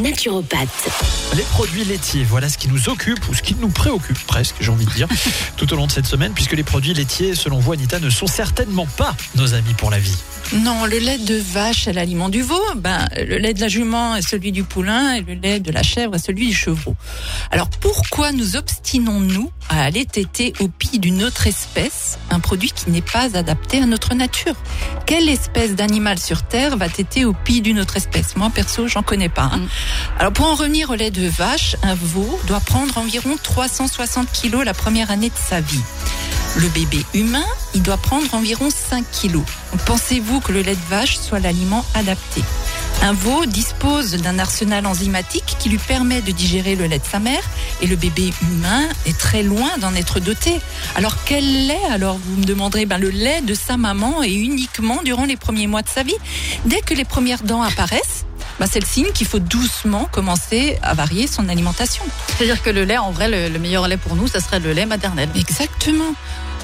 naturopathe. Les produits laitiers, voilà ce qui nous occupe ou ce qui nous préoccupe presque, j'ai envie de dire, tout au long de cette semaine, puisque les produits laitiers, selon vous, Anita, ne sont certainement pas nos amis pour la vie. Non, le lait de vache est l'aliment du veau. Ben, le lait de la jument est celui du poulain et le lait de la chèvre est celui du chevreau. Alors pourquoi nous obstinons-nous à aller téter au pied d'une autre espèce, un produit qui n'est pas adapté à notre nature? Quelle espèce d'animal sur Terre va téter au pied d'une autre espèce? Moi perso, j'en connais pas. Hein. Alors pour en revenir au lait de vache, un veau doit prendre environ 360 kilos la première année de sa vie. Le bébé humain, il doit prendre environ 5 kilos. Pensez-vous que le lait de vache soit l'aliment adapté? Un veau dispose d'un arsenal enzymatique qui lui permet de digérer le lait de sa mère et le bébé humain est très loin d'en être doté. Alors quel lait Alors vous me demanderez, ben, le lait de sa maman et uniquement durant les premiers mois de sa vie. Dès que les premières dents apparaissent, ben, c'est le signe qu'il faut doucement commencer à varier son alimentation. C'est-à-dire que le lait, en vrai, le, le meilleur lait pour nous, ça serait le lait maternel. Exactement.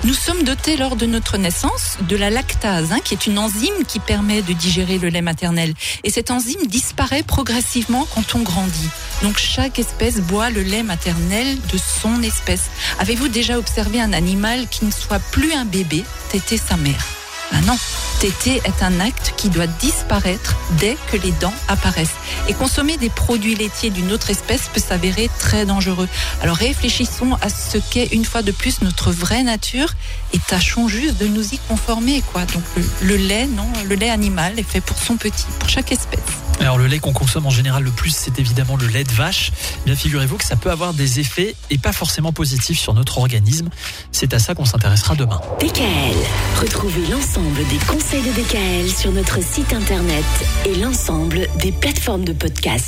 Nous sommes dotés lors de notre naissance de la lactase, hein, qui est une enzyme qui permet de digérer le lait maternel. Et cette enzyme disparaît progressivement quand on grandit. Donc chaque espèce boit le lait maternel de son espèce. Avez-vous déjà observé un animal qui ne soit plus un bébé téter sa mère? Ah non, téter est un acte qui doit disparaître dès que les dents apparaissent. Et consommer des produits laitiers d'une autre espèce peut s'avérer très dangereux. Alors réfléchissons à ce qu'est une fois de plus notre vraie nature et tâchons juste de nous y conformer. Donc le lait animal est fait pour son petit, pour chaque espèce. Alors le lait qu'on consomme en général le plus, c'est évidemment le lait de vache. Bien figurez-vous que ça peut avoir des effets et pas forcément positifs sur notre organisme. C'est à ça qu'on s'intéressera demain. DKL, retrouvez l'ensemble des conseils de DKL sur notre site internet et l'ensemble des plateformes de podcast.